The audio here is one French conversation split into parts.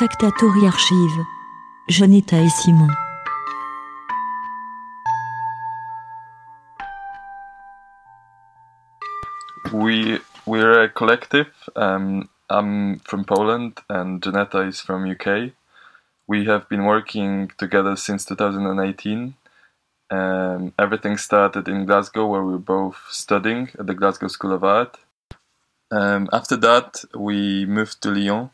Archive. Et Simon. We we're a collective. Um, I'm from Poland and Janetta is from UK. We have been working together since 2018. Um, everything started in Glasgow, where we were both studying at the Glasgow School of Art. Um, after that, we moved to Lyon,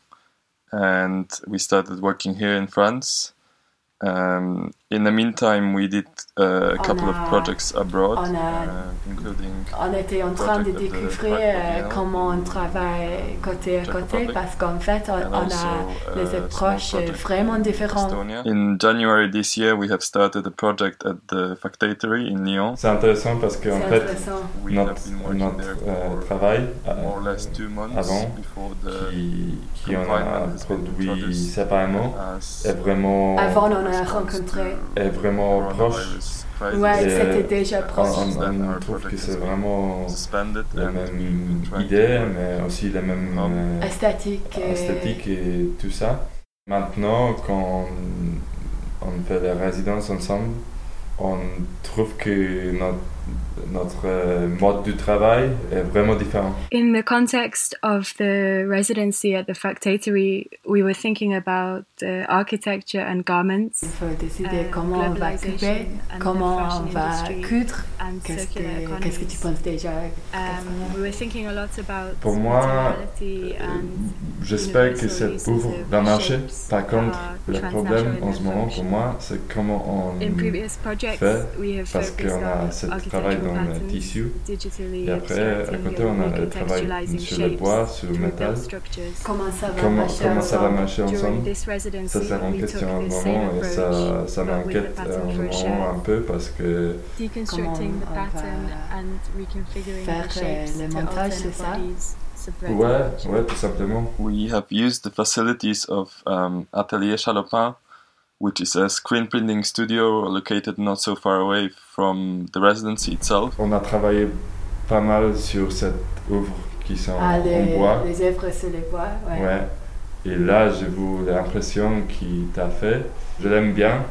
and we started working here in France. Um, in the meantime, we did uh, a couple of a- projects abroad, on a- uh, including On était en train de of découvrir Biennale comment on travaille côté à côté parce qu'en fait, on, on also, a uh, les small approches vraiment différentes. In January this year, we have started a project at the Factatory in Lyon. C'est intéressant parce qu'en C'est fait, notre, have been working notre there euh, for travail euh, more or less two months avant, before the qui, qui en a produit séparément est vraiment, Avant, on a rencontré. to est vraiment proche. Ouais, c'était déjà proche. on- on trouve que c'est vraiment la même idée, mais aussi la même euh, Esthétique. esthétique et tout ça. Maintenant, quand on, on fait la résidence ensemble, on trouve que notre, notre euh, mode de travail est vraiment différent. In the context of the residency at the Factatory, we were thinking about the architecture and garments Il faut décider Uh, comment on va couper, comment on va coudre. Qu'est-ce que, qu'est-ce que tu penses déjà Um, we were thinking a lot about Pour moi, and J'espère que ça ouvre le marché. Par contre, le problème in en ce moment pour moi, c'est comment on In previous projects, fait we have parce focused qu'on a on ce travail dans le tissu. digitally et après à côté on a le travail sur le bois, sur le métal. Comment ça va Comment, marcher comment ça va ensemble marcher ensemble? Ça c'est en question same moment et ça, ça m'inquiète a moment un peu parce que Deconstructing the Comment on pattern va and reconfiguring faire, the euh, le montage, c'est ça? ouais, ouais, tout simplement. We have used the facilities of um, Atelier Chalopin, which is a screen printing studio located not so far away from the residency itself. On a travaillé pas mal sur cette œuvre qui sont Ah, en les, bois. les œuvres sur les bois, ouais. Ouais. Et là, j'ai vu l'impression qu'il t'a fait. Je l'aime bien.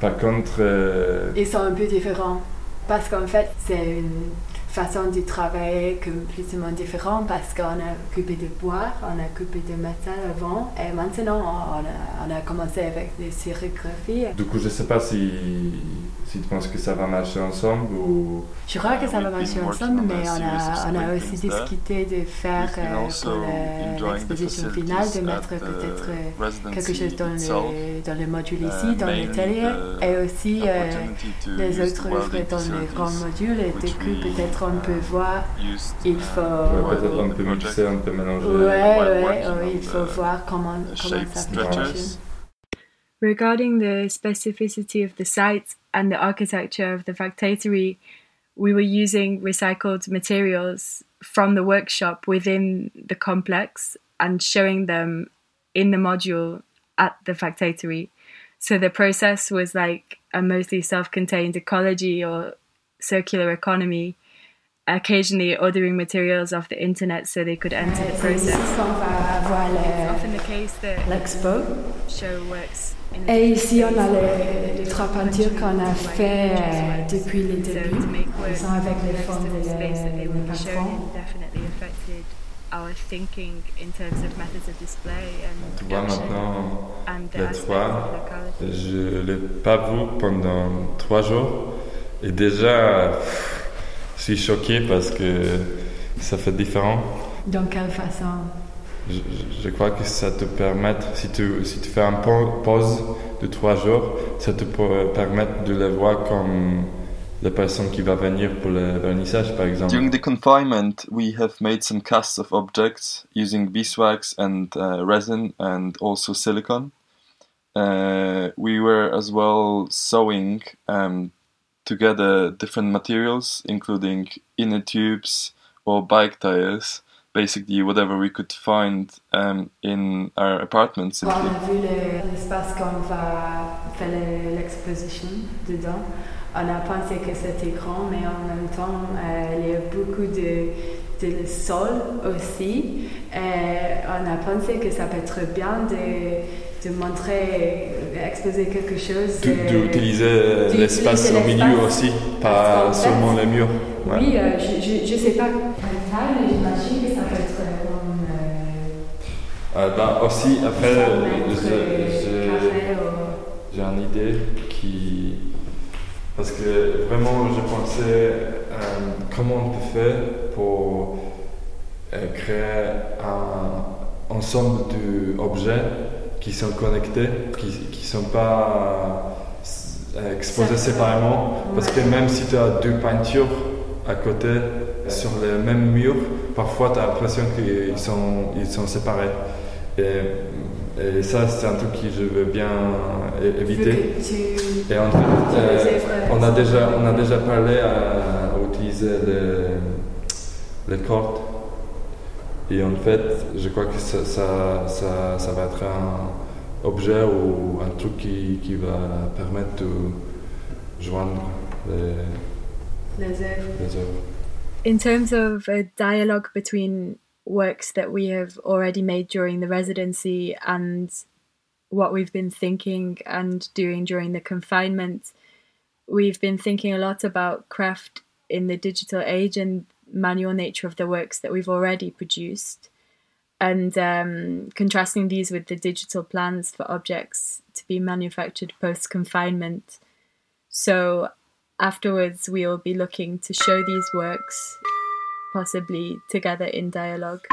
Par contre, euh, Ils sont un peu différents. Parce qu'en fait, c'est une façon de travailler complètement différente parce qu'on a coupé de bois, on a coupé de métal avant et maintenant on a, on a commencé avec des sérigraphies. du coup, je sais pas si, si tu penses que ça va marcher ensemble ou. Je crois que ça va marcher ensemble, mais on a, on a aussi discuté de faire euh, pour l'exposition finale, de mettre peut-être euh, quelque chose dans le, dans le module Uh, ici, dans l'atelier, the et aussi euh, les use autres œuvres dans les grands modules. Et du coup, peut-être on peut uh, voir, used, il uh, faut... Ouais, peut-être on the peut mixer, on peut mélanger. Ouais, ouais, ouais, il faut voir comment, comment ça peut structures. Regarding the specificity of the site and the architecture of the Factatory, we were using recycled materials from the workshop within the complex and showing them in the module at the Factatory. So the process was like a mostly self contained ecology or circular economy, occasionally ordering materials off the internet so they could enter the process. qu'on va avoir It's often the case that l'expo. show works Et ici, on a les, les trois peintures qu'on a fait euh, depuis le début. Ils sont avec les formes de le, le patron. definitely affected our thinking in terms of methods of display and Tu vois, maintenant, les trois, je l'ai pas vu pendant trois jours. Et déjà, je suis choqué parce que ça fait différent. Dans quelle façon? Je, je- crois que ça te permet, si tu, si tu fais un pa- pause de trois jours, ça te peut permettre de le voir comme la personne qui va venir pour le vernissage, par exemple. During the confinement, we have made some casts of objects using beeswax and uh, resin and also silicone. Uh, we were as well sewing um, together different materials, including inner tubes or bike tires, basically whatever we could find um, in our apartment On a vu le- l'espace qu'on va faire le- l'exposition dedans. On a pensé que c'était grand, mais en même temps, euh, il y a beaucoup de, de sol aussi. Et on a pensé que ça peut être bien de de montrer, exposer quelque chose. D'utiliser l'espace au milieu aussi, pas seulement les murs. Ouais. Oui, euh, je ne sais pas mais j'imagine que ça peut être comme. Euh, euh, ben, aussi, après, j'ai une idée qui. Parce que vraiment, je pensais comment on peut faire pour créer un ensemble d'objets qui sont connectés, qui ne sont pas exposés séparément. Parce que même si tu as deux peintures, à côté sur le même mur, parfois tu as l'impression qu'ils sont, ils sont séparés. Et, ça, c'est un truc que je veux bien éviter. Et en fait, euh, on, a déjà, on a déjà parlé à, utiliser les, les cordes. Et en fait, je crois que ça, ça, ça, ça va être un objet ou un truc qui, qui va permettre de joindre les in terms of a dialogue between works that we have already made during the residency and what we've been thinking and doing during the confinement, we've been thinking a lot about craft in the digital age and manual nature of the works that we've already produced and um, contrasting these with the digital plans for objects to be manufactured post confinement. So afterwards we will be looking to show these works possibly together in dialogue.